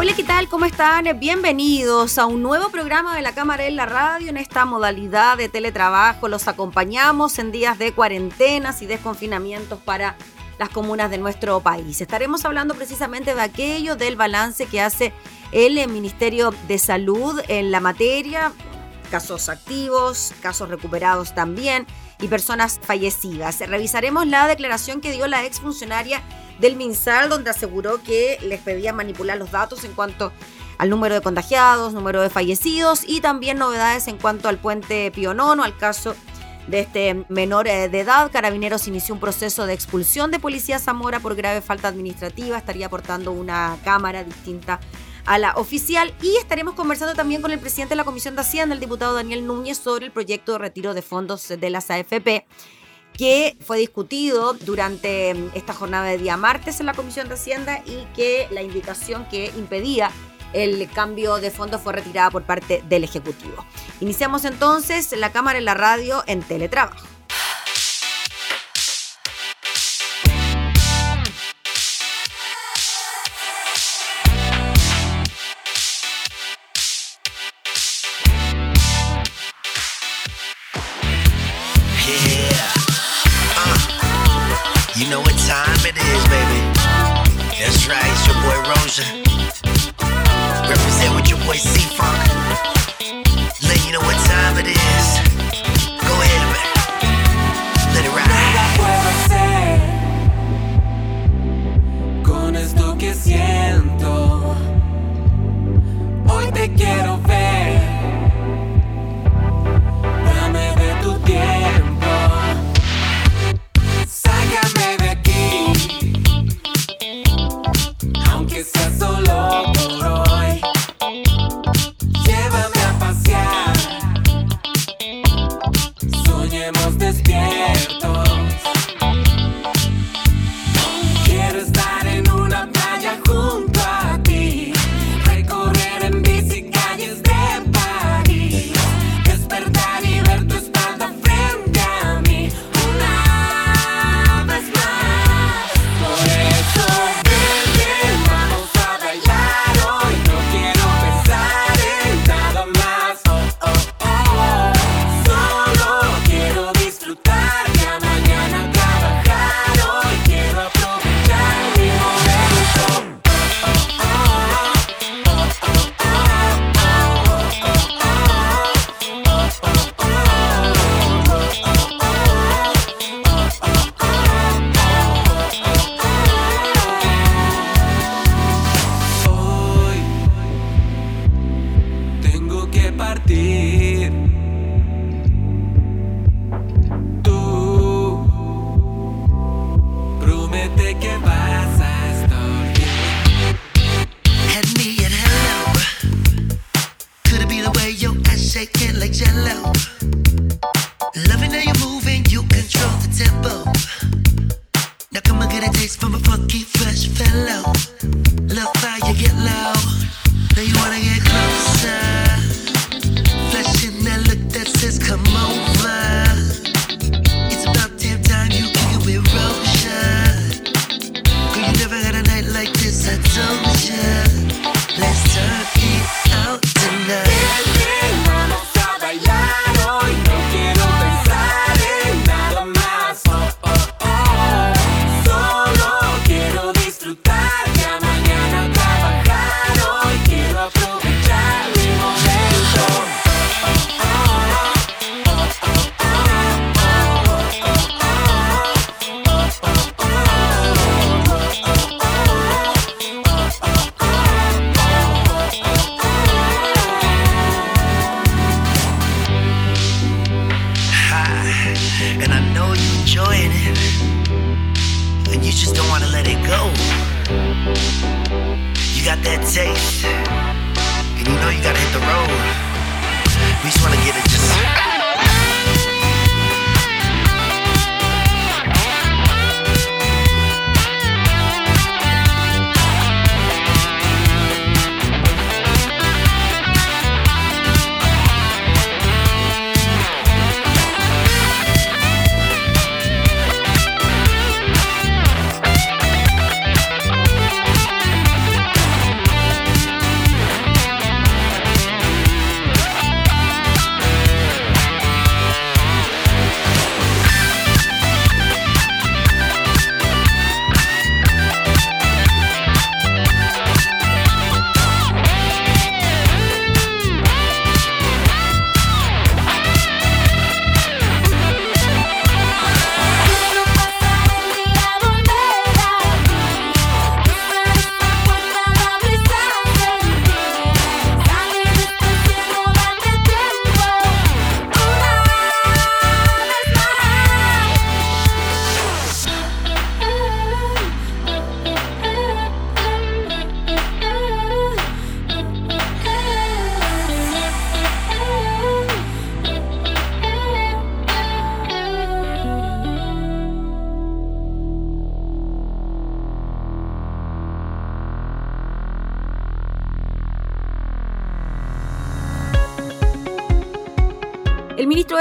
Hola, ¿qué tal? ¿Cómo están? Bienvenidos a un nuevo programa de la Cámara en la Radio en esta modalidad de teletrabajo. Los acompañamos en días de cuarentenas y desconfinamientos para las comunas de nuestro país. Estaremos hablando precisamente de aquello, del balance que hace el Ministerio de Salud en la materia, casos activos, casos recuperados también y personas fallecidas. Revisaremos la declaración que dio la exfuncionaria del MinSal, donde aseguró que les pedía manipular los datos en cuanto al número de contagiados, número de fallecidos y también novedades en cuanto al puente Pionono, al caso de este menor eh, de edad. Carabineros inició un proceso de expulsión de Policía Zamora por grave falta administrativa. Estaría aportando una cámara distinta a la oficial y estaremos conversando también con el presidente de la Comisión de Hacienda, el diputado Daniel Núñez, sobre el proyecto de retiro de fondos de las AFP que fue discutido durante mm, esta jornada de día martes en la Comisión de Hacienda y que la indicación que impedía el cambio de fondos fue retirada por parte del Ejecutivo. Iniciamos entonces la cámara en la radio en teletrabajo.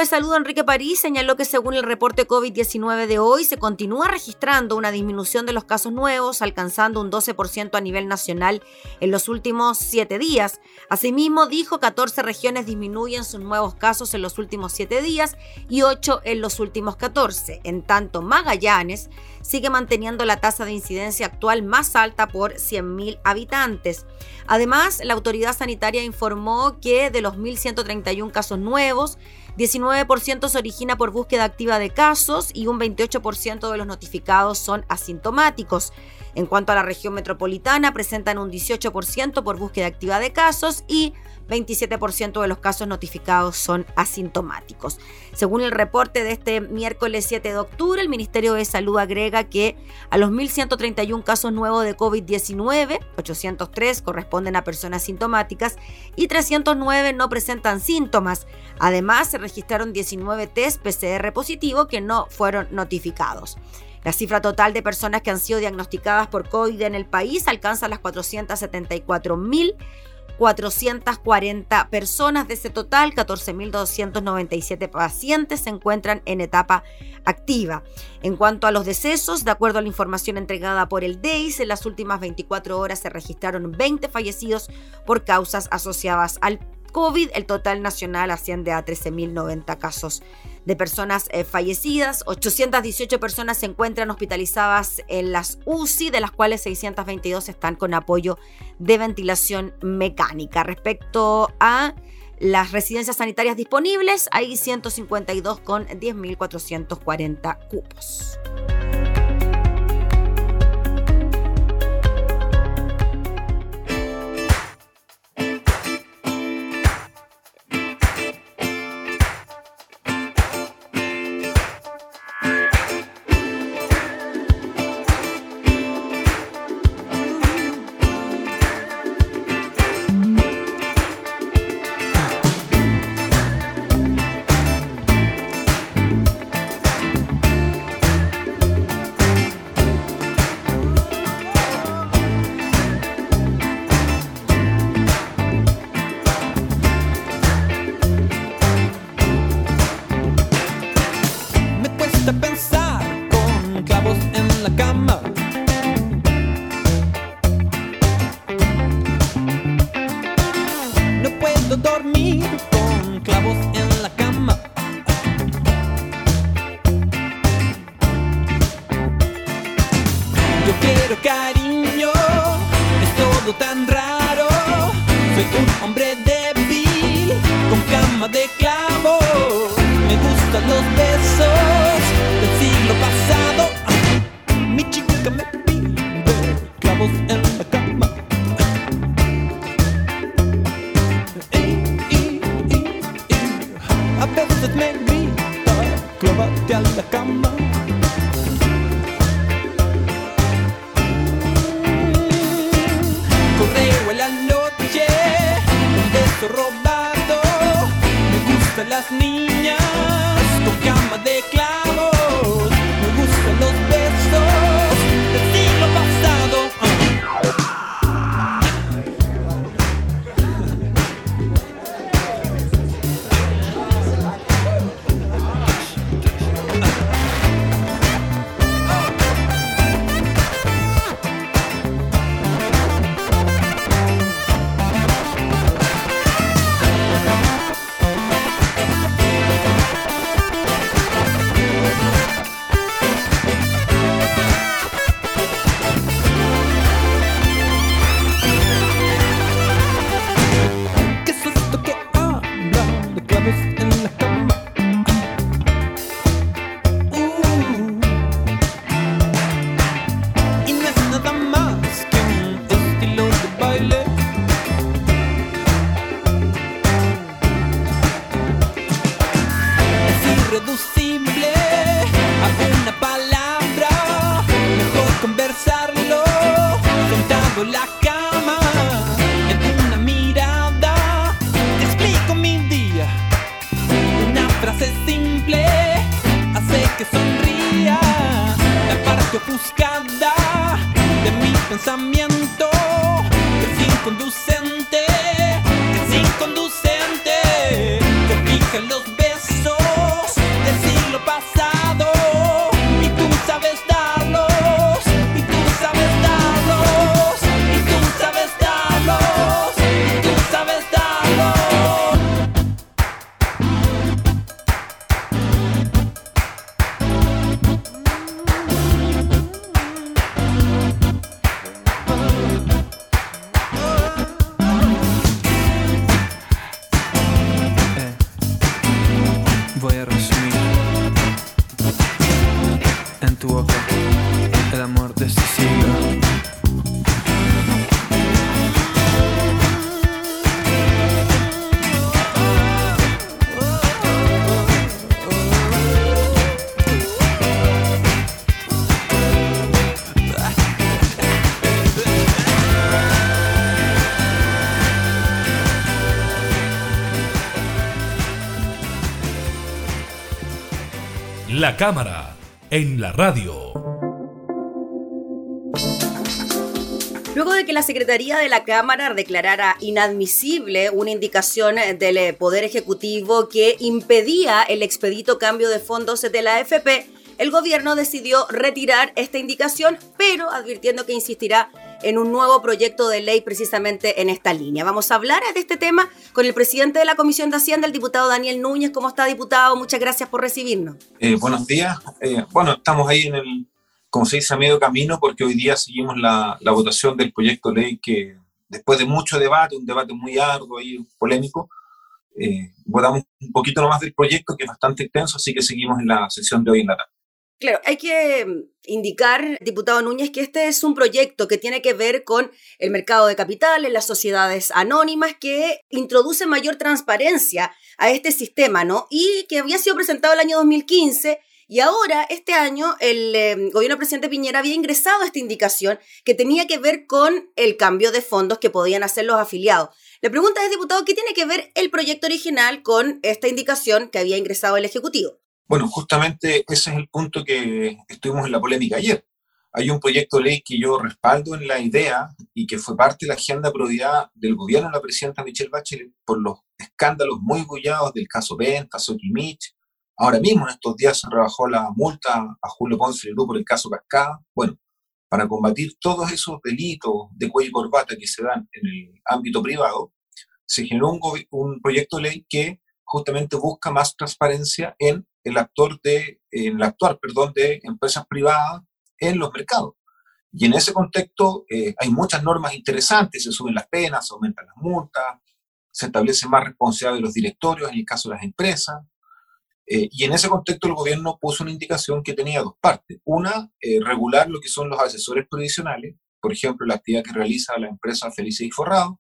Salud, Enrique París, señaló que según el reporte COVID-19 de hoy, se continúa registrando una disminución de los casos nuevos, alcanzando un 12% a nivel nacional en los últimos siete días. Asimismo, dijo 14 regiones disminuyen sus nuevos casos en los últimos siete días y 8 en los últimos 14. En tanto, Magallanes sigue manteniendo la tasa de incidencia actual más alta por 100.000 habitantes. Además, la autoridad sanitaria informó que de los 1.131 casos nuevos, 19% se origina por búsqueda activa de casos y un 28% de los notificados son asintomáticos. En cuanto a la región metropolitana, presentan un 18% por búsqueda activa de casos y 27% de los casos notificados son asintomáticos. Según el reporte de este miércoles 7 de octubre, el Ministerio de Salud agrega que a los 1.131 casos nuevos de COVID-19, 803 corresponden a personas sintomáticas y 309 no presentan síntomas. Además, se registraron 19 test PCR positivo que no fueron notificados. La cifra total de personas que han sido diagnosticadas por COVID en el país alcanza las 474.000 440 personas. De ese total, 14.297 pacientes se encuentran en etapa activa. En cuanto a los decesos, de acuerdo a la información entregada por el DEIS, en las últimas 24 horas se registraron 20 fallecidos por causas asociadas al COVID. El total nacional asciende a 13.090 casos de personas eh, fallecidas. 818 personas se encuentran hospitalizadas en las UCI, de las cuales 622 están con apoyo de ventilación mecánica. Respecto a las residencias sanitarias disponibles, hay 152 con 10.440 cupos. de pensar con clavos en la cama. La cámara en la radio. Luego de que la Secretaría de la Cámara declarara inadmisible una indicación del Poder Ejecutivo que impedía el expedito cambio de fondos de la AFP, el gobierno decidió retirar esta indicación, pero advirtiendo que insistirá en un nuevo proyecto de ley precisamente en esta línea. Vamos a hablar de este tema con el presidente de la Comisión de Hacienda, el diputado Daniel Núñez. ¿Cómo está, diputado? Muchas gracias por recibirnos. Eh, buenos días. Eh, bueno, estamos ahí en el, como se dice, a medio camino porque hoy día seguimos la, votación del proyecto de ley que después de mucho debate, un debate muy arduo y polémico, eh, votamos un poquito nomás del proyecto que es bastante extenso, así que seguimos en la sesión de hoy en la tarde. Claro, hay que mm, indicar, diputado Núñez, que este es un proyecto que tiene que ver con el mercado de capitales, las sociedades anónimas, que introduce mayor transparencia a este sistema, ¿no? Y que había sido presentado el año 2015 y ahora, este año, el eh, gobierno del presidente Piñera había ingresado esta indicación que tenía que ver con el cambio de fondos que podían hacer los afiliados. La pregunta es, diputado, ¿qué tiene que ver el proyecto original con esta indicación que había ingresado el Ejecutivo? Bueno, justamente ese es el punto que estuvimos en la polémica ayer. Hay un proyecto de ley que yo respaldo en la idea y que fue parte de la agenda prioridad del gobierno de la presidenta Michelle Bachelet por los escándalos muy bullados del caso Venta, Soquimich. Ahora mismo, en estos días, se rebajó la multa a Julio Ponce Leroux por el caso Cascada. Bueno, para combatir todos esos delitos de cuello y corbata que se dan en el ámbito privado, se generó un, un proyecto de ley que justamente busca más transparencia en el actor de, el actuar, perdón, de empresas privadas en los mercados. Y en ese contexto eh, hay muchas normas interesantes, se suben las penas, se aumentan las multas, se establece más responsabilidad de los directorios en el caso de las empresas. Eh, y en ese contexto el gobierno puso una indicación que tenía dos partes. Una, eh, regular lo que son los asesores previsionales, por ejemplo, la actividad que realiza la empresa Felices y Forrado,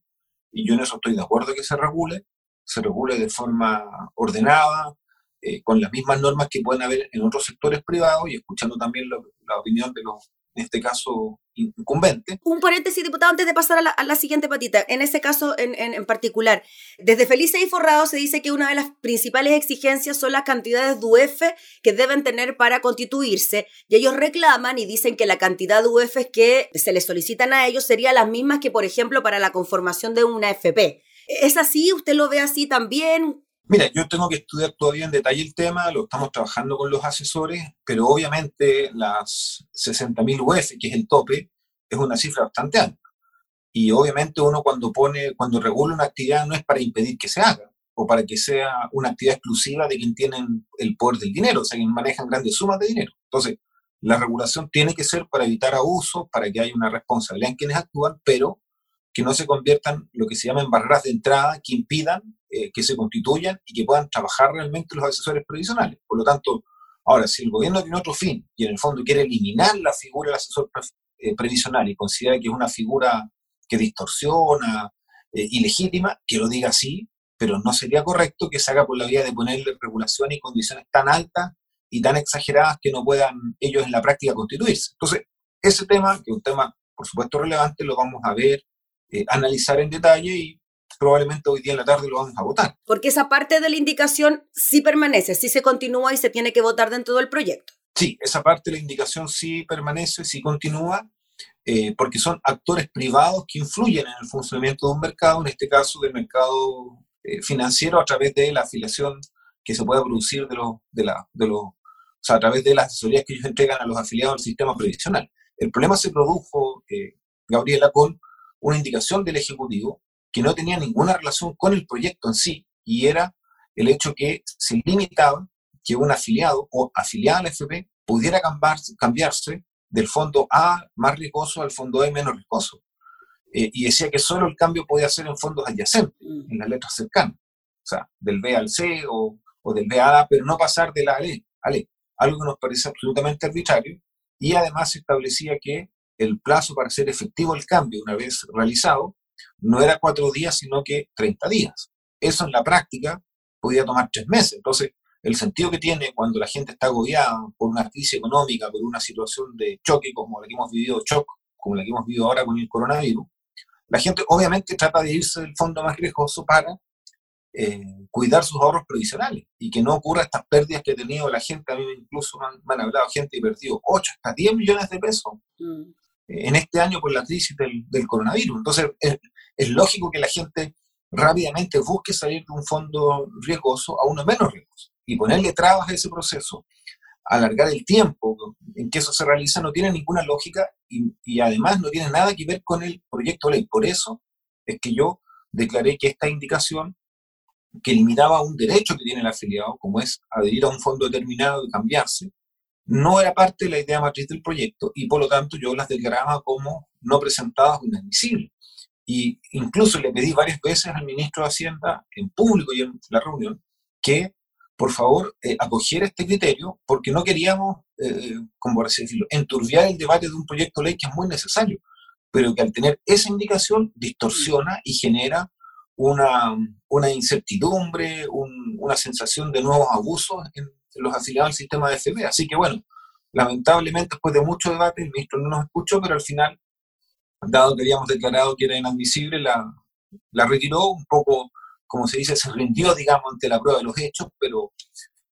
y yo en eso estoy de acuerdo que se regule, se regule de forma ordenada, eh, con las mismas normas que pueden haber en otros sectores privados y escuchando también lo, la opinión de los, en este caso, incumbente. Un paréntesis, diputado, antes de pasar a la, siguiente patita. En ese caso en, en, particular, desde Felice y Forrado se dice que una de las principales exigencias son las cantidades de UF que deben tener para constituirse y ellos reclaman y dicen que la cantidad de UF que se les solicitan a ellos sería las mismas que, por ejemplo, para la conformación de una FP. ¿Es así? ¿Usted lo ve así también? Mira, yo tengo que estudiar todavía en detalle el tema, lo estamos trabajando con los asesores, pero obviamente las 60.000 UF, que es el tope, es una cifra bastante alta. Y obviamente uno cuando pone, cuando regula una actividad no es para impedir que se haga o para que sea una actividad exclusiva de quien tienen el poder del dinero, o sea, quien manejan grandes sumas de dinero. Entonces, la regulación tiene que ser para evitar abusos, para que haya una responsabilidad en quienes actúan, pero que no se conviertan lo que se llaman barreras de entrada que impidan eh, que se constituyan y que puedan trabajar realmente los asesores previsionales. Por lo tanto, ahora, si el gobierno tiene otro fin y en el fondo quiere eliminar la figura del asesor eh, previsional y considera que es una figura que distorsiona, eh, ilegítima, que lo diga así, pero no sería correcto que se haga por la vía de ponerle regulaciones y condiciones tan altas y tan exageradas que no puedan ellos en la práctica constituirse. Entonces, ese tema, que es un tema, por supuesto, relevante, lo vamos a ver eh, analizar en detalle y probablemente hoy día en la tarde lo vamos a votar. Porque esa parte de la indicación sí permanece, sí se continúa y se tiene que votar dentro del proyecto. Sí, esa parte de la indicación sí permanece, sí continúa, eh, porque son actores privados que influyen en el funcionamiento de un mercado, en este caso del mercado eh, financiero, a través de la afiliación que se pueda producir de los, de la, de los, o sea, a través de las asesorías que ellos entregan a los afiliados del sistema previsional. El problema se produjo, Gabriela, con una indicación del Ejecutivo que no tenía ninguna relación con el proyecto en sí, y era el hecho que se limitaba que un afiliado o afiliada al FP pudiera cambiarse del fondo A más riesgoso al fondo E menos riesgoso. Eh, y decía que solo el cambio podía ser en fondos adyacentes, mm. en las letras cercanas, o sea, del B al C o, o del B a A, pero no pasar de la A al E, algo que nos parece absolutamente arbitrario, y además se establecía que el plazo para hacer efectivo el cambio una vez realizado no era cuatro días, sino que 30 días. Eso en la práctica podía tomar tres meses. Entonces, el sentido que tiene cuando la gente está agobiada por una crisis económica, por una situación de choque como la que hemos vivido, shock, como la que hemos vivido ahora con el coronavirus, la gente obviamente trata de irse del fondo más riesgoso para eh, cuidar sus ahorros previsionales y que no ocurra estas pérdidas que ha tenido la gente. A mí incluso me han, hablado gente y perdido 8 hasta 10 millones de pesos mm en este año por la crisis del, coronavirus. Entonces, es, lógico que la gente rápidamente busque salir de un fondo riesgoso a uno menos riesgoso y ponerle trabas a ese proceso, alargar el tiempo en que eso se realiza, no tiene ninguna lógica y, y además no tiene nada que ver con el proyecto de ley. Por eso es que yo declaré que esta indicación que limitaba un derecho que tiene el afiliado, como es adherir a un fondo determinado y cambiarse, no era parte de la idea matriz del proyecto y por lo tanto yo las declaraba como no presentadas o inadmisibles. Y incluso le pedí varias veces al ministro de Hacienda, en público y en la reunión, que por favor eh, acogiera este criterio porque no queríamos, eh, como decirlo, enturbiar el debate de un proyecto de ley que es muy necesario, pero que al tener esa indicación distorsiona y genera una, una incertidumbre, una sensación de nuevos abusos en, los afiliados al sistema de FB. Así que bueno, lamentablemente después de mucho debate el ministro no nos escuchó, pero al final, dado que habíamos declarado que era inadmisible, la, la retiró un poco, como se dice, se rindió, digamos, ante la prueba de los hechos, pero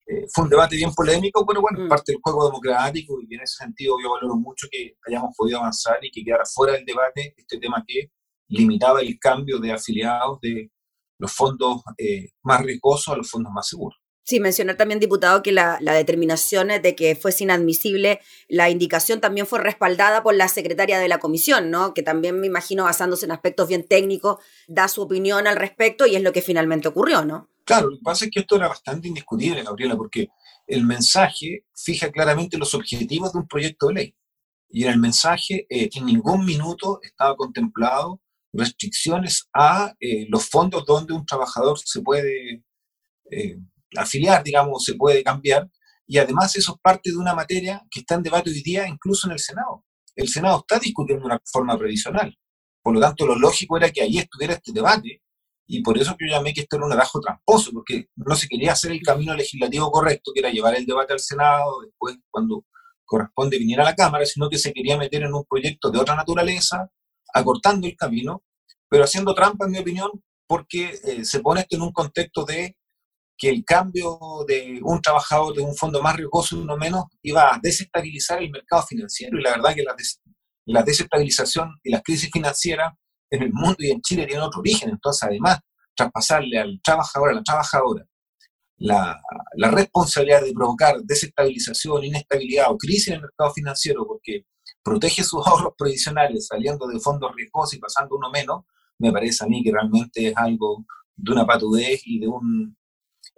eh, fue un debate bien polémico, pero bueno, mm. parte del juego democrático y en ese sentido yo valoro mucho que hayamos podido avanzar y que quedara fuera del debate este tema que limitaba el cambio de afiliados de los fondos eh, más riesgosos a los fondos más seguros. Sí, mencionar también, diputado, que la, determinación de que fuese inadmisible la indicación también fue respaldada por la secretaria de la comisión, ¿no? Que también me imagino, basándose en aspectos bien técnicos, da su opinión al respecto y es lo que finalmente ocurrió, ¿no? Claro, lo que pasa es que esto era bastante indiscutible, Gabriela, porque el mensaje fija claramente los objetivos de un proyecto de ley. Y en el mensaje eh, en ningún minuto estaba contemplado restricciones a eh, los fondos donde un trabajador se puede eh, afiliar, digamos, se puede cambiar, y además eso es parte de una materia que está en debate hoy día incluso en el Senado. El Senado está discutiendo una reforma previsional. Por lo tanto, lo lógico era que ahí estuviera este debate, y por eso que yo llamé que esto era un atajo tramposo, porque no se quería hacer el camino legislativo correcto, que era llevar el debate al Senado, después cuando corresponde viniera a la Cámara, sino que se quería meter en un proyecto de otra naturaleza, acortando el camino, pero haciendo trampa, en mi opinión, porque eh, se pone esto en un contexto de que el cambio de un trabajador de un fondo más riesgoso y uno menos iba a desestabilizar el mercado financiero. Y la verdad que la, desestabilización y las crisis financieras en el mundo y en Chile tienen otro origen. Entonces, además, traspasarle al trabajador, a la trabajadora, la, la, responsabilidad de provocar desestabilización, inestabilidad o crisis en el mercado financiero porque protege sus ahorros previsionales saliendo de fondos riesgosos y pasando uno menos, me parece a mí que realmente es algo de una patudez y de un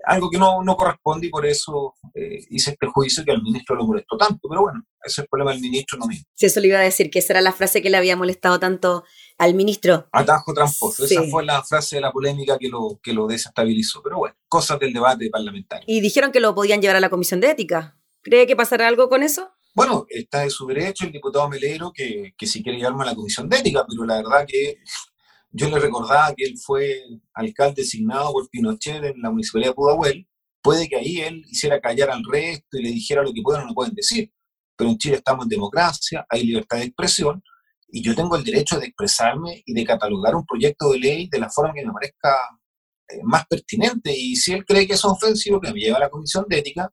algo que no, no corresponde y por eso eh, hice este juicio que al ministro lo molestó tanto. Pero bueno, ese es el problema del ministro, no mío. Sí, eso le iba a decir, que esa era la frase que le había molestado tanto al ministro. Atajo tramposo. Esa fue la frase de la polémica que lo, que lo desestabilizó. Pero bueno, cosas del debate parlamentario. Y dijeron que lo podían llevar a la Comisión de Ética. ¿Cree que pasará algo con eso? Bueno, está de su derecho el diputado Melero que, que si quiere llevarme a la Comisión de Ética, pero la verdad que yo le recordaba que él fue alcalde designado por Pinochet en la municipalidad de Pudahuel. Puede que ahí él hiciera callar al resto y le dijera lo que pueden o no pueden decir. Pero en Chile estamos en democracia, hay libertad de expresión y yo tengo el derecho de expresarme y de catalogar un proyecto de ley de la forma que me parezca eh, más pertinente. Y si él cree que es ofensivo, que me lleva a la comisión de ética,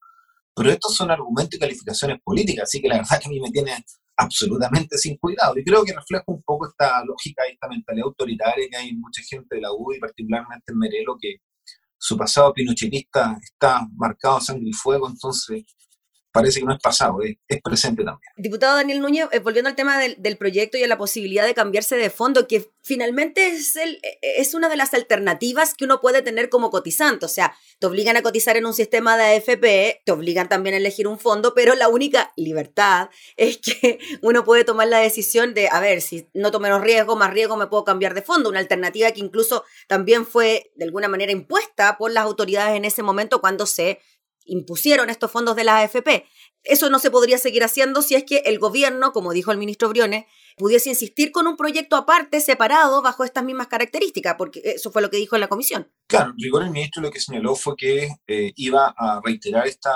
pero estos son argumentos y calificaciones políticas, así que la verdad que a mí me tiene absolutamente sin cuidado. Y creo que refleja un poco esta lógica y esta mentalidad autoritaria que hay en mucha gente de la U y particularmente en Merelo, que su pasado pinochetista está marcado sangre y fuego, entonces parece que no es pasado, es, presente también. Diputado Daniel Núñez, eh, volviendo al tema del, proyecto y a la posibilidad de cambiarse de fondo, que finalmente es, el, e, e, es una de las alternativas que uno puede tener como cotizante. O sea, te obligan a cotizar en un sistema de AFP, te obligan también a elegir un fondo, pero la única libertad es que uno puede tomar la decisión de, a ver, si no tomo menos riesgo, más riesgo, me puedo cambiar de fondo. Una alternativa que incluso también fue de alguna manera impuesta por las autoridades en ese momento cuando se impusieron estos fondos de la AFP. Eso no se podría seguir haciendo si es que el gobierno, como dijo el ministro Briones, pudiese insistir con un proyecto aparte, separado, bajo estas mismas características, porque eso fue lo que dijo en la comisión. Claro, rigor el ministro lo que señaló fue que eh, iba a reiterar esta,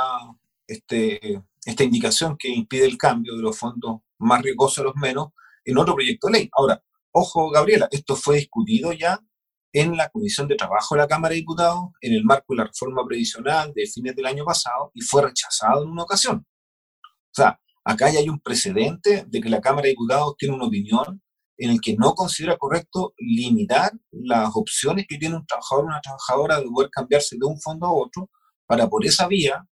este, esta indicación que impide el cambio de los fondos más riesgosos a los menos en otro proyecto de ley. Ahora, ojo, Gabriela, esto fue discutido ya en la Comisión de Trabajo de la Cámara de Diputados en el marco de la reforma previsional de fines del año pasado y fue rechazado en una ocasión. O sea, acá ya hay un precedente de que la Cámara de Diputados tiene una opinión en el que no considera correcto limitar las opciones que tiene un trabajador o una trabajadora de poder cambiarse de un fondo a otro para por esa vía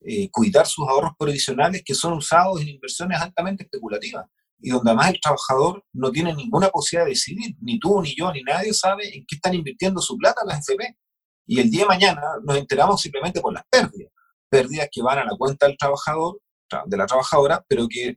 eh, cuidar sus ahorros previsionales que son usados en inversiones altamente especulativas y donde además el trabajador no tiene ninguna posibilidad de decidir, ni tú, ni yo, ni nadie sabe en qué están invirtiendo su plata las FP. Y el día de mañana nos enteramos simplemente por las pérdidas, pérdidas que van a la cuenta del trabajador, de la trabajadora, pero que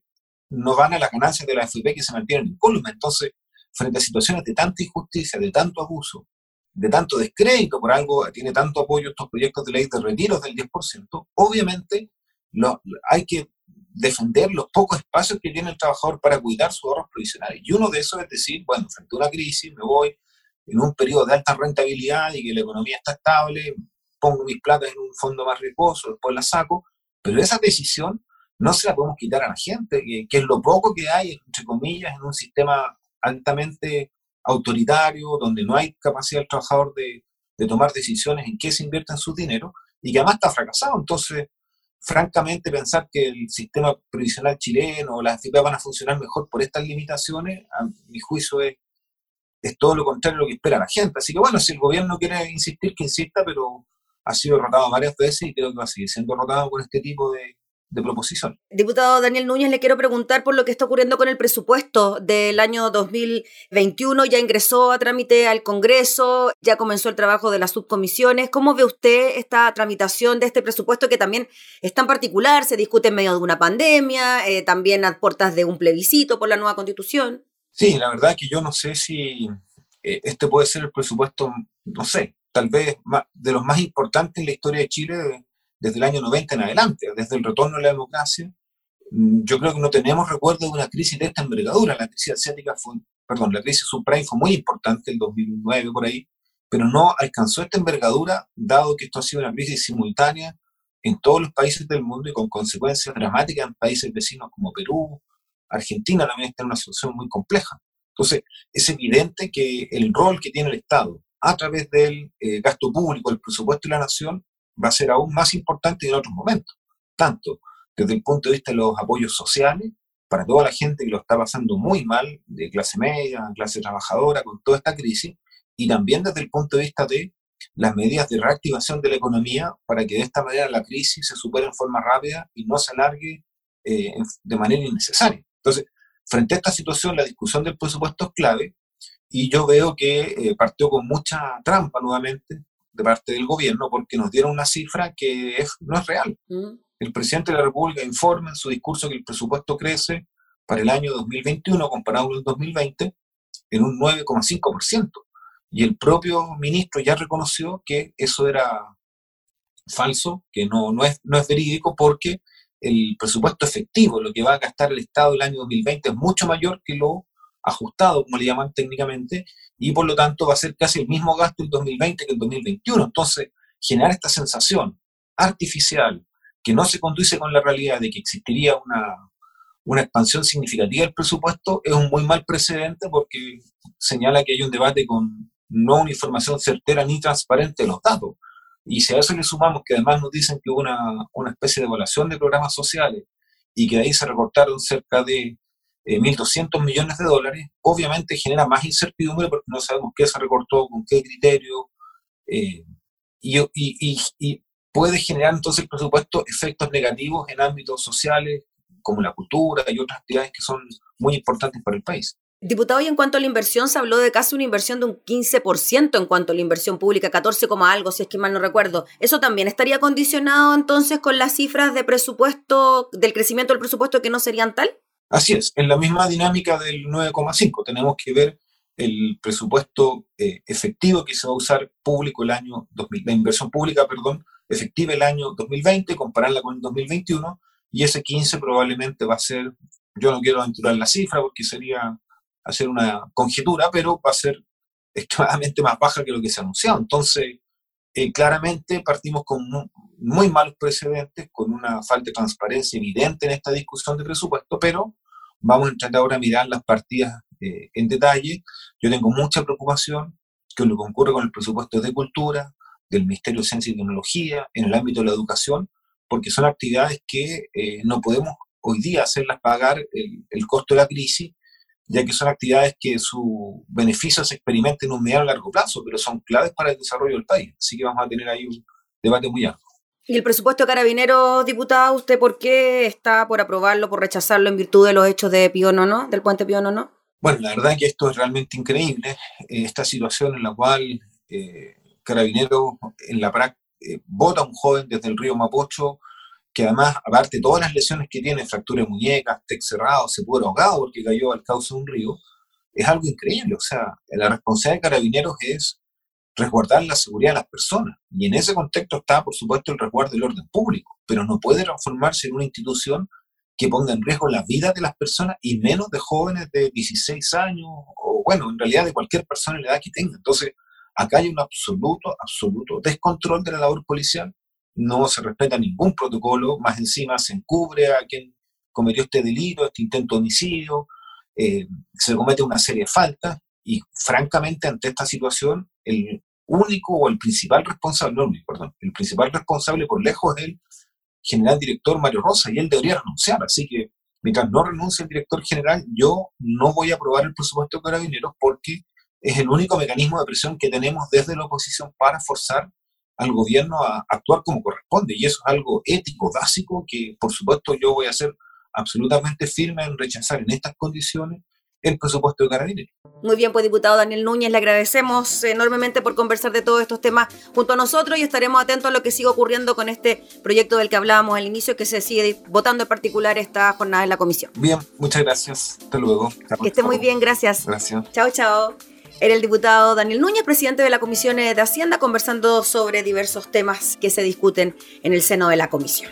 no van a las ganancias de la FP que se mantienen en columna. Entonces, frente a situaciones de tanta injusticia, de tanto abuso, de tanto descrédito por algo, tiene tanto apoyo estos proyectos de ley de retiros del 10%, obviamente lo, hay que defender los pocos espacios que tiene el trabajador para cuidar sus ahorros provisionales. Y uno de esos es decir, bueno, frente a una crisis me voy en un periodo de alta rentabilidad y que la economía está estable, pongo mis platas en un fondo más riesgoso, después la saco, pero esa decisión no se la podemos quitar a la gente, que, es lo poco que hay, entre comillas, en un sistema altamente autoritario, donde no hay capacidad del trabajador de, de tomar decisiones en qué se invierte en su dinero, y que además está fracasado. Entonces, francamente, pensar que el sistema previsional chileno o las AFP van a funcionar mejor por estas limitaciones, a mi juicio es, es todo lo contrario a lo que espera la gente. Así que bueno, si el gobierno quiere insistir, que insista, pero ha sido derrotado varias veces y creo que va a seguir siendo derrotado con este tipo de, de proposición. Diputado Daniel Núñez, le quiero preguntar por lo que está ocurriendo con el presupuesto del año 2021. Ya ingresó a trámite al Congreso, ya comenzó el trabajo de las subcomisiones. ¿Cómo ve usted esta tramitación de este presupuesto que también es tan particular? Se discute en medio de una pandemia, eh, también a puertas de un plebiscito por la nueva constitución. Sí, la verdad que yo no sé si eh, este puede ser el presupuesto, no sé, tal vez de los más importantes en la historia de Chile desde el año 90 en adelante, desde el retorno a la democracia, mm, yo creo que no tenemos recuerdo de una crisis de esta envergadura. La crisis asiática fue, perdón, la crisis subprime fue muy importante en 2009 por ahí, pero no alcanzó esta envergadura, dado que esto ha sido una crisis simultánea en todos los países del mundo y con consecuencias dramáticas en países vecinos como Perú, Argentina también está en una situación muy compleja. Entonces, es evidente que el rol que tiene el Estado a través del eh, gasto público, el presupuesto de la nación, va a ser aún más importante en otros momentos, tanto desde el punto de vista de los apoyos sociales, para toda la gente que lo está pasando muy mal, de clase media, clase trabajadora, con toda esta crisis, y también desde el punto de vista de las medidas de reactivación de la economía para que de esta manera la crisis se supere en forma rápida y no se alargue eh, de manera innecesaria. Entonces, frente a esta situación, la discusión del presupuesto es clave y yo veo que eh, partió con mucha trampa nuevamente de parte del gobierno porque nos dieron una cifra que no es real. Mm. El presidente de la República informa en su discurso que el presupuesto crece para el año 2021 comparado con el 2020 en un 9,5%. Y el propio ministro ya reconoció que eso era falso, que no, no, es, no es verídico porque el presupuesto efectivo, lo que va a gastar el Estado el año 2020 es mucho mayor que lo ajustado, como le llaman técnicamente, y por lo tanto va a ser casi el mismo gasto el 2020 que el 2021. Entonces, generar esta sensación artificial que no se conduce con la realidad de que existiría una, una expansión significativa del presupuesto es un muy mal precedente porque señala que hay un debate con no una información certera ni transparente de los datos. Y si a eso le sumamos que además nos dicen que hubo una, una especie de evaluación de programas sociales y que ahí se recortaron cerca de 1.200 eh, millones de dólares, obviamente genera más incertidumbre porque no sabemos qué se recortó, con qué criterio, eh, y, puede generar entonces el presupuesto efectos negativos en ámbitos sociales como la cultura y otras actividades que son muy importantes para el país. Diputado, y en cuanto a la inversión, se habló de casi una inversión de un 15% en cuanto a la inversión pública, 14, algo, si es que mal no recuerdo. ¿Eso también estaría condicionado entonces con las cifras de presupuesto, del crecimiento del presupuesto que no serían tal? Así es, en la misma dinámica del 9,5 tenemos que ver el presupuesto eh, efectivo que se va a usar público el año 2000, la inversión pública, perdón, efectiva el año 2020, compararla con el 2021, y ese 15 probablemente va a ser, yo no quiero aventurar la cifra porque sería hacer una conjetura, pero va a ser extremadamente más baja que lo que se ha anunciado. Entonces, eh, claramente partimos con muy, malos precedentes, con una falta de transparencia evidente en esta discusión de presupuesto, pero vamos a entrar ahora a mirar las partidas eh, en detalle. Yo tengo mucha preocupación que lo que ocurre con el presupuesto de cultura, del Ministerio de Ciencia y Tecnología, en el ámbito de la educación, porque son actividades que eh, no podemos hoy día hacerlas pagar el, el costo de la crisis ya que son actividades que su beneficio se experimenta en un mediano largo plazo, pero son claves para el desarrollo del país. Así que vamos a tener ahí un debate muy amplio. ¿Y el presupuesto de carabineros, diputado, usted por qué está por aprobarlo, por rechazarlo en virtud de los hechos de no? Del puente Piono, no? Bueno, la verdad es que esto es realmente increíble. Eh, esta situación en la cual eh, Carabineros en la práctica eh, vota a un joven desde el río Mapocho, que además, aparte de todas las lesiones que tiene, fractura de muñecas, tex cerrado, se pudo ahogado porque cayó al cauce de un río, es algo increíble. O sea, la responsabilidad de carabineros es resguardar la seguridad de las personas. Y en ese contexto está, por supuesto, el resguardo del orden público, pero no puede transformarse en una institución que ponga en riesgo la vida de las personas y menos de jóvenes de 16 años, o bueno, en realidad de cualquier persona en la edad que tenga. Entonces, acá hay un absoluto, absoluto descontrol de la labor policial no se respeta ningún protocolo, más encima se encubre a quien cometió este delito, este intento de homicidio, eh, se comete una serie de faltas y francamente ante esta situación el único o el principal responsable, no, perdón, el principal responsable por lejos es el general director Mario Rosa y él debería renunciar, así que mientras no renuncie el director general yo no voy a aprobar el presupuesto de carabineros porque es el único mecanismo de presión que tenemos desde la oposición para forzar al gobierno a actuar como corresponde. Y eso es algo ético, básico, que por supuesto yo voy a ser absolutamente firme en rechazar en estas condiciones el presupuesto de Carabineros. Muy bien, pues diputado Daniel Núñez, le agradecemos enormemente por conversar de todos estos temas junto a nosotros y estaremos atentos a lo que siga ocurriendo con este proyecto del que hablábamos al inicio, que se sigue votando en particular esta jornada en la comisión. Bien, muchas gracias. Hasta luego. Que esté muy bien, gracias. Gracias. Chao, chao. Era el diputado Daniel Núñez, presidente de la Comisión de Hacienda, conversando sobre diversos temas que se discuten en el seno de la comisión.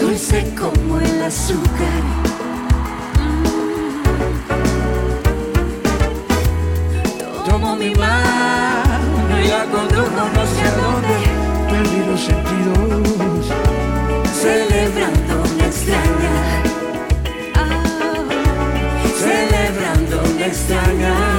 dulce como el azúcar. Mm. Tomo mi mano y la condujo no sé a dónde, perdí los sentidos, celebrando una extraña, ah. celebrando una extraña.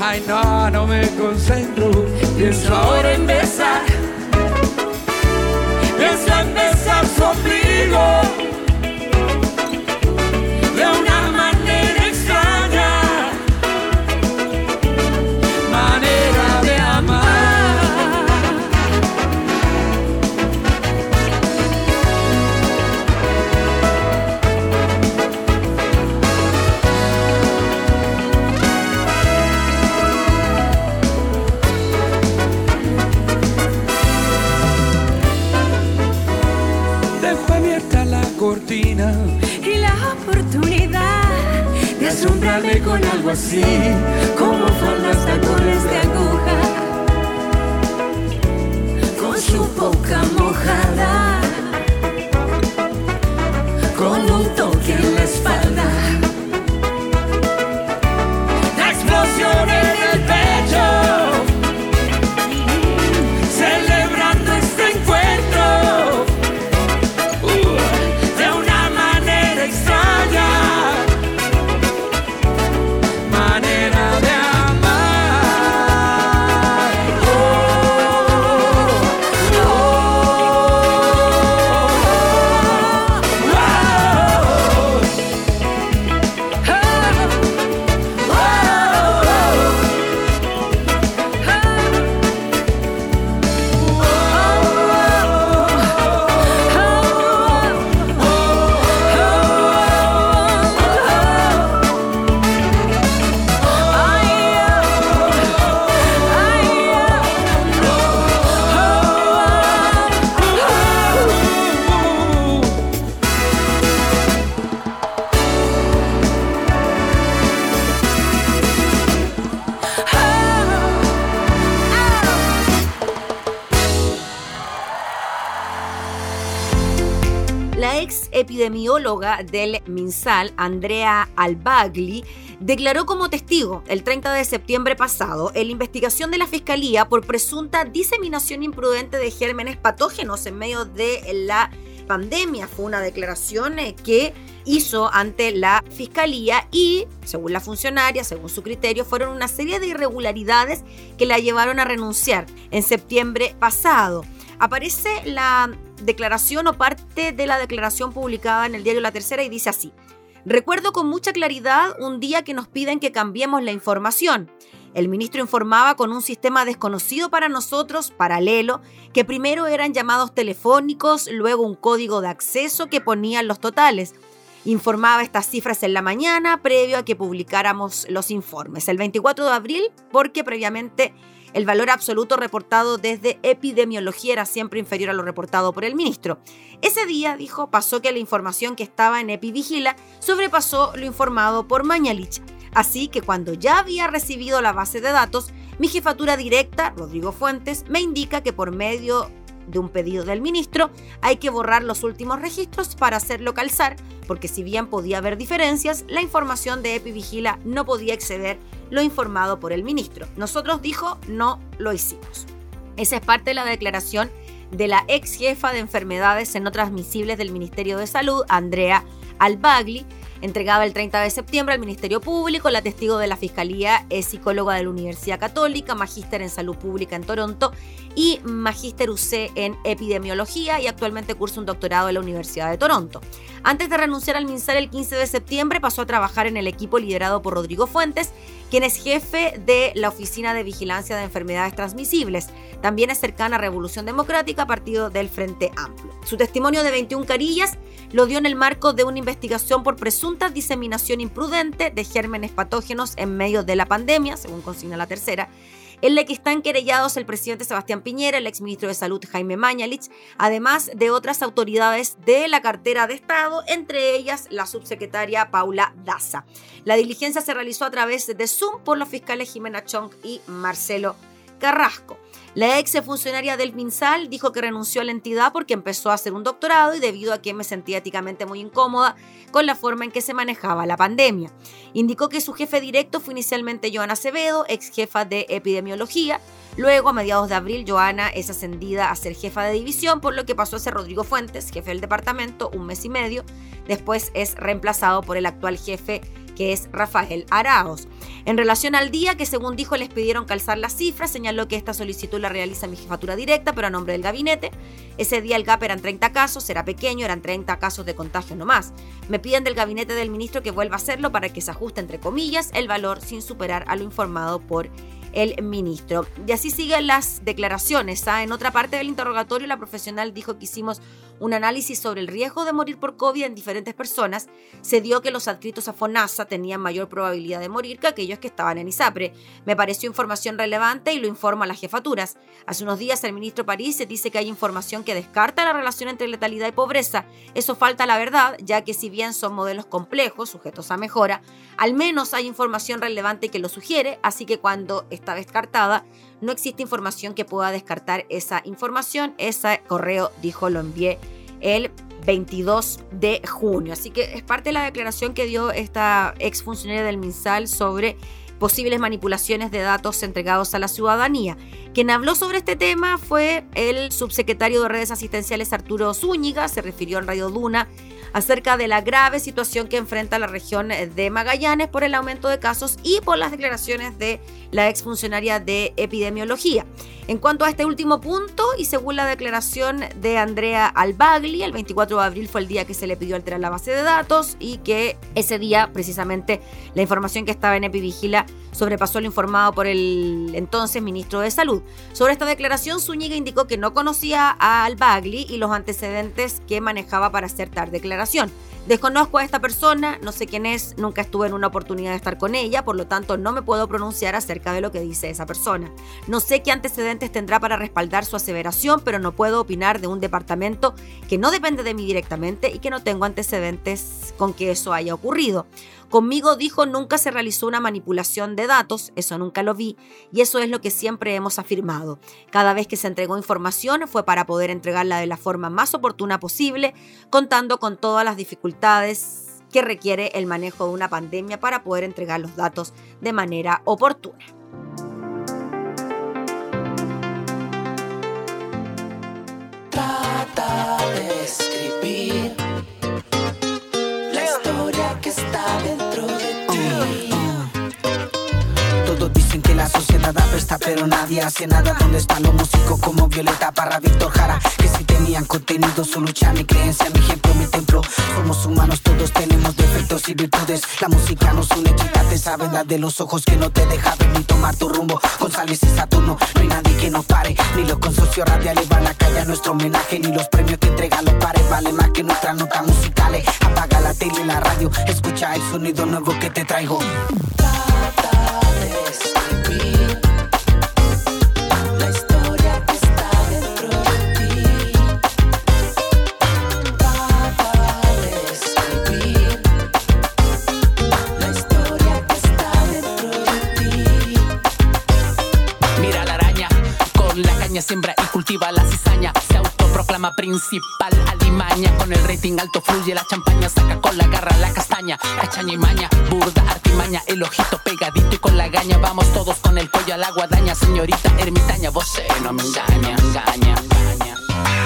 ay no, no me concentro. Pienso ahora en besar, pienso en besar. Epidemióloga del MinSal, Andrea Albagli, declaró como testigo el 30 de septiembre pasado en la investigación de la Fiscalía por presunta diseminación imprudente de gérmenes patógenos en medio de la pandemia. Fue una declaración eh, que hizo ante la Fiscalía y, según la funcionaria, según su criterio, fueron una serie de irregularidades que la llevaron a renunciar en septiembre pasado. Aparece la declaración o parte de la declaración publicada en el diario La Tercera y dice así. Recuerdo con mucha claridad un día que nos piden que cambiemos la información. El ministro informaba con un sistema desconocido para nosotros, paralelo, que primero eran llamados telefónicos, luego un código de acceso que ponían los totales. Informaba estas cifras en la mañana, previo a que publicáramos los informes. El 24 de abril, porque previamente el valor absoluto reportado desde epidemiología era siempre inferior a lo reportado por el ministro. Ese día, dijo, pasó que la información que estaba en Epivigila sobrepasó lo informado por Mañalich. Así que cuando ya había recibido la base de datos, mi jefatura directa, Rodrigo Fuentes, me indica que por medio de un pedido del ministro, hay que borrar los últimos registros para hacerlo calzar, porque si bien podía haber diferencias, la información de Epivigila no podía exceder lo informado por el ministro. Nosotros, dijo, no lo hicimos. Esa es parte de la declaración de la ex jefa de enfermedades no transmisibles del Ministerio de Salud, Andrea Albagli, entregada el 30 de septiembre al Ministerio Público. La testigo de la Fiscalía es psicóloga de la Universidad Católica, magíster en Salud Pública en Toronto y magíster UC en Epidemiología y actualmente cursa un doctorado en la Universidad de Toronto. Antes de renunciar al MinSal el 15 de septiembre, pasó a trabajar en el equipo liderado por Rodrigo Fuentes, quien es jefe de la Oficina de Vigilancia de Enfermedades Transmisibles. También es cercana a Revolución Democrática, partido del Frente Amplio. Su testimonio de 21 carillas lo dio en el marco de una investigación por presunta diseminación imprudente de gérmenes patógenos en medio de la pandemia, según consigna la tercera, en la que están querellados el presidente Sebastián Piñera, el exministro de Salud Jaime Mañalich, además de otras autoridades de la cartera de Estado, entre ellas la subsecretaria Paula Daza. La diligencia se realizó a través de Zoom por los fiscales Jimena Chong y Marcelo Carrasco. La ex funcionaria del MinSal dijo que renunció a la entidad porque empezó a hacer un doctorado y debido a que me sentía éticamente muy incómoda con la forma en que se manejaba la pandemia. Indicó que su jefe directo fue inicialmente Joana Acevedo, ex jefa de epidemiología. Luego, a mediados de abril, Joana es ascendida a ser jefa de división, por lo que pasó a ser Rodrigo Fuentes, jefe del departamento, un mes y medio. Después es reemplazado por el actual jefe que es Rafael Araos. En relación al día que según dijo les pidieron calzar las cifras, señaló que esta solicitud la realiza mi jefatura directa, pero a nombre del gabinete. Ese día el GAP eran 30 casos, era pequeño, eran 30 casos de contagio nomás. Me piden del gabinete del ministro que vuelva a hacerlo para que se ajuste entre comillas el valor sin superar a lo informado por el ministro. Y así siguen las declaraciones. ¿ah? En otra parte del interrogatorio, la profesional dijo que hicimos un análisis sobre el riesgo de morir por COVID en diferentes personas. Se dio que los adscritos a FONASA tenían mayor probabilidad de morir que aquellos que estaban en ISAPRE. Me pareció información relevante y lo informa a las jefaturas. Hace unos días el ministro París se dice que hay información que descarta la relación entre letalidad y pobreza. Eso falta la verdad, ya que si bien son modelos complejos, sujetos a mejora, al menos hay información relevante que lo sugiere, así que cuando está descartada, no existe información que pueda descartar esa información. Ese correo, dijo, lo envié el 22 de junio. Así que es parte de la declaración que dio esta exfuncionaria del MinSal sobre posibles manipulaciones de datos entregados a la ciudadanía. Quien habló sobre este tema fue el subsecretario de redes asistenciales Arturo Zúñiga, se refirió en Radio Duna acerca de la grave situación que enfrenta la región de Magallanes por el aumento de casos y por las declaraciones de la exfuncionaria de epidemiología. En cuanto a este último punto, y según la declaración de Andrea Albagli, el 24 de abril fue el día que se le pidió alterar la base de datos y que ese día, precisamente, la información que estaba en Epivigila sobrepasó lo informado por el entonces ministro de Salud. Sobre esta declaración, Zúñiga indicó que no conocía a Albagli y los antecedentes que manejaba para hacer tal declaración. Desconozco a esta persona, no sé quién es, nunca estuve en una oportunidad de estar con ella, por lo tanto no me puedo pronunciar acerca de lo que dice esa persona. No sé qué antecedentes tendrá para respaldar su aseveración, pero no puedo opinar de un departamento que no depende de mí directamente y que no tengo antecedentes con que eso haya ocurrido. Conmigo dijo nunca se realizó una manipulación de datos, eso nunca lo vi, y eso es lo que siempre hemos afirmado. Cada vez que se entregó información fue para poder entregarla de la forma más oportuna posible, contando con todas las dificultades que requiere el manejo de una pandemia para poder entregar los datos de manera oportuna. Trata de escribir que está dentro de ti. Que la sociedad apesta, pero nadie hace nada. ¿Dónde están los músicos como Violeta Parra, Víctor Jara? Que si tenían contenido, su lucha, mi creencia, mi ejemplo, mi templo. Somos humanos, todos tenemos defectos y virtudes. La música nos une, quítate esa venda de los ojos que no te deja ver ni tomar tu rumbo. González y Saturno, no hay nadie que nos pare. Ni los consorcios radiales van a callar nuestro homenaje, ni los premios que entregan los pares. Vale más que nuestras notas musicales. Apaga la tele y la radio, escucha el sonido nuevo que te traigo. Trata la historia que está dentro de ti. Va a fare La historia que está dentro de ti. Mira la araña con la caña siembra y cultiva la cizaña. Se autoproclama principal alimaña. Con el rating alto fluye la champaña Saca con la garra la castaña. Echa ni maña burda el ojito pegadito y con la gaña. Vamos todos con el pollo a la guadaña, señorita ermitaña, vos no me engaña, engaña, engaña.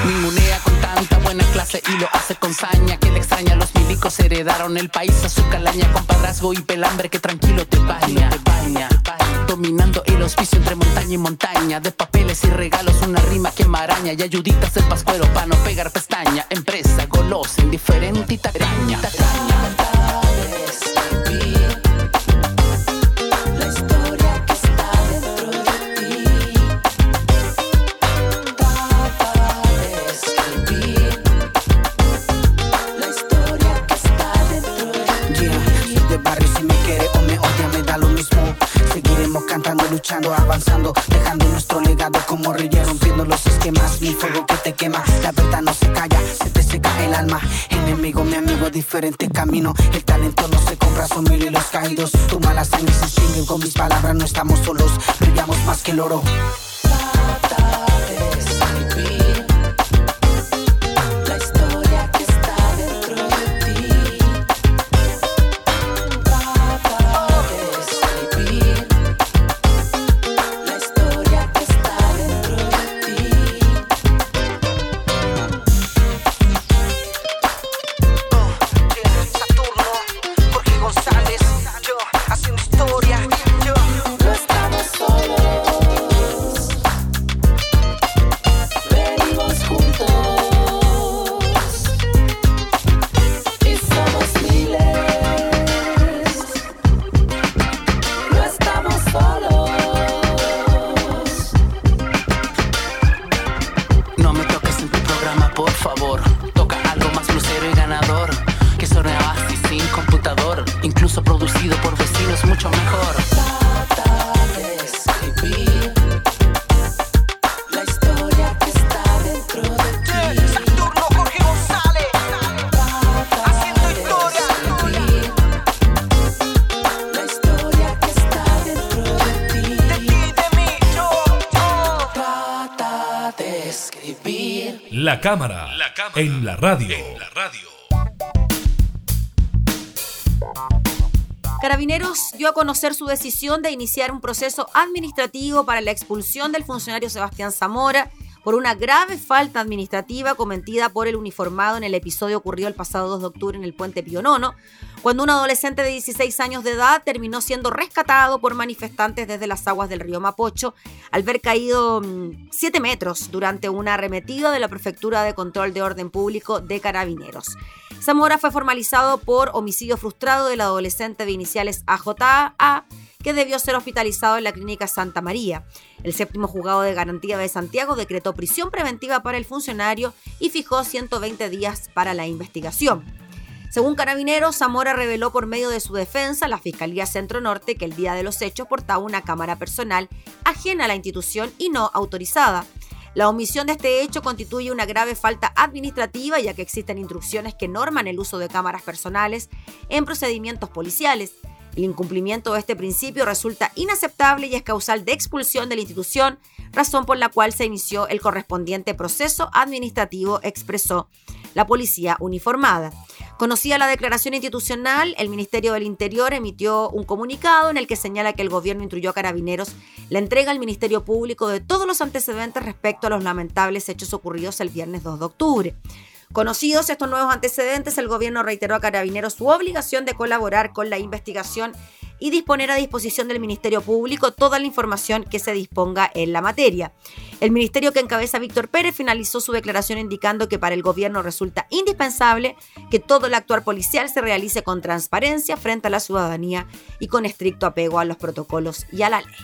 Ningunea con tanta buena clase y lo hace con saña. Que le extraña, los milicos heredaron el país a su calaña. Con padrasgo y pelambre que tranquilo te baña. baña. Dominando el hospicio entre montaña y montaña. De papeles y regalos, una rima que maraña. Y ayuditas del pascuero para no pegar pestaña. Empresa, golosa, indiferente y tacaña. Luchando, avanzando, dejando nuestro legado como reyes, rompiendo los esquemas. Mi fuego que te quema, la verdad no se calla, se te seca el alma. Enemigo, mi amigo, diferente camino. El talento no se compra, son mil y los caídos. Tu mala sangre se chingue, con mis palabras no estamos solos, brillamos más que el oro. Cámara, en la radio. Carabineros dio a conocer su decisión de iniciar un proceso administrativo para la expulsión del funcionario Sebastián Zamora por una grave falta administrativa cometida por el uniformado en el episodio ocurrido el pasado 2 de octubre en el puente Pionono, cuando un adolescente de 16 años de edad terminó siendo rescatado por manifestantes desde las aguas del río Mapocho al haber caído 7 mm, metros durante una arremetida de la Prefectura de Control de Orden Público de Carabineros. Zamora fue formalizado por homicidio frustrado del adolescente de iniciales AJA que debió ser hospitalizado en la clínica Santa María. El séptimo juzgado de garantía de Santiago decretó prisión preventiva para el funcionario y fijó 120 días para la investigación. Según Carabineros, Zamora reveló por medio de su defensa la Fiscalía Centro Norte que el día de los hechos portaba una cámara personal ajena a la institución y no autorizada. La omisión de este hecho constituye una grave falta administrativa ya que existen instrucciones que norman el uso de cámaras personales en procedimientos policiales. El incumplimiento de este principio resulta inaceptable y es causal de expulsión de la institución, razón por la cual se inició el correspondiente proceso administrativo, expresó la policía uniformada. Conocida la declaración institucional, el Ministerio del Interior emitió un comunicado en el que señala que el gobierno instruyó a carabineros la entrega al Ministerio Público de todos los antecedentes respecto a los lamentables hechos ocurridos el viernes 2 de octubre. Conocidos estos nuevos antecedentes, el gobierno reiteró a carabineros su obligación de colaborar con la investigación y disponer a disposición del Ministerio Público toda la información que se disponga en la materia. El ministerio que encabeza Víctor Pérez finalizó su declaración indicando que para el gobierno resulta indispensable que todo el actuar policial se realice con transparencia frente a la ciudadanía y con estricto apego a los protocolos y a la ley.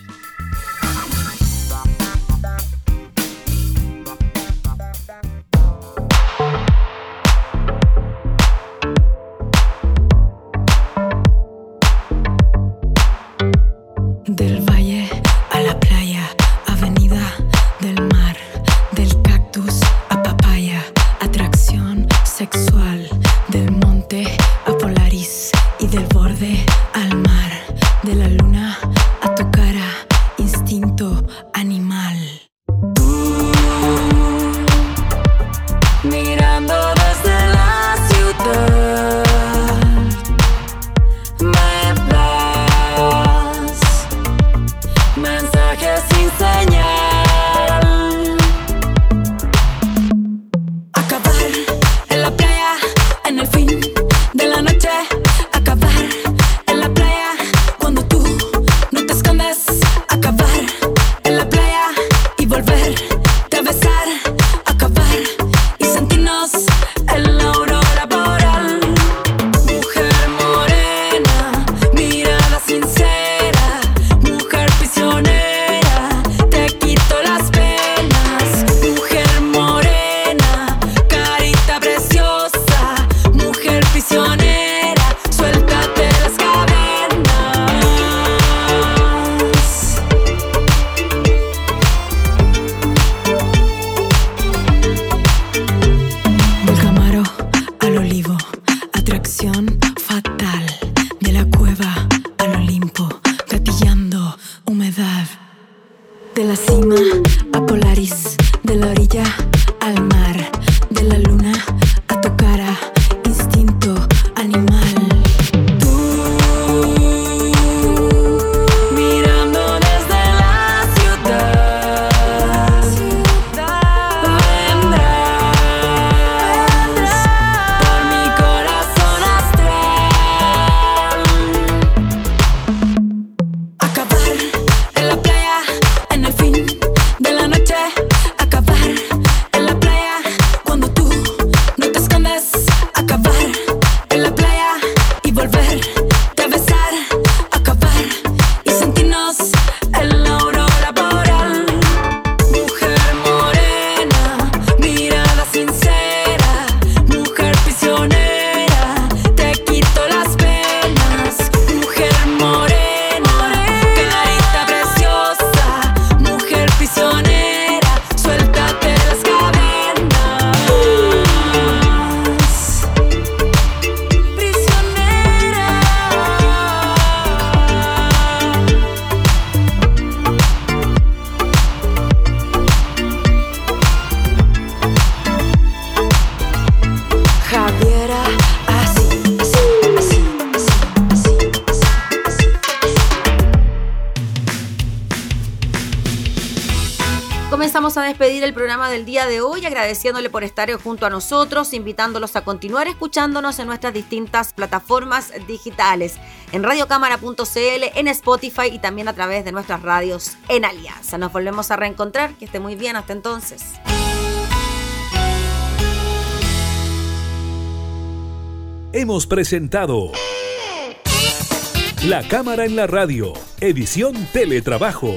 Del día de hoy agradeciéndole por estar junto a nosotros, invitándolos a continuar escuchándonos en nuestras distintas plataformas digitales, en radiocámara.cl, en Spotify y también a través de nuestras radios en Alianza. Nos volvemos a reencontrar, que esté muy bien hasta entonces. Hemos presentado La Cámara en la Radio, edición Teletrabajo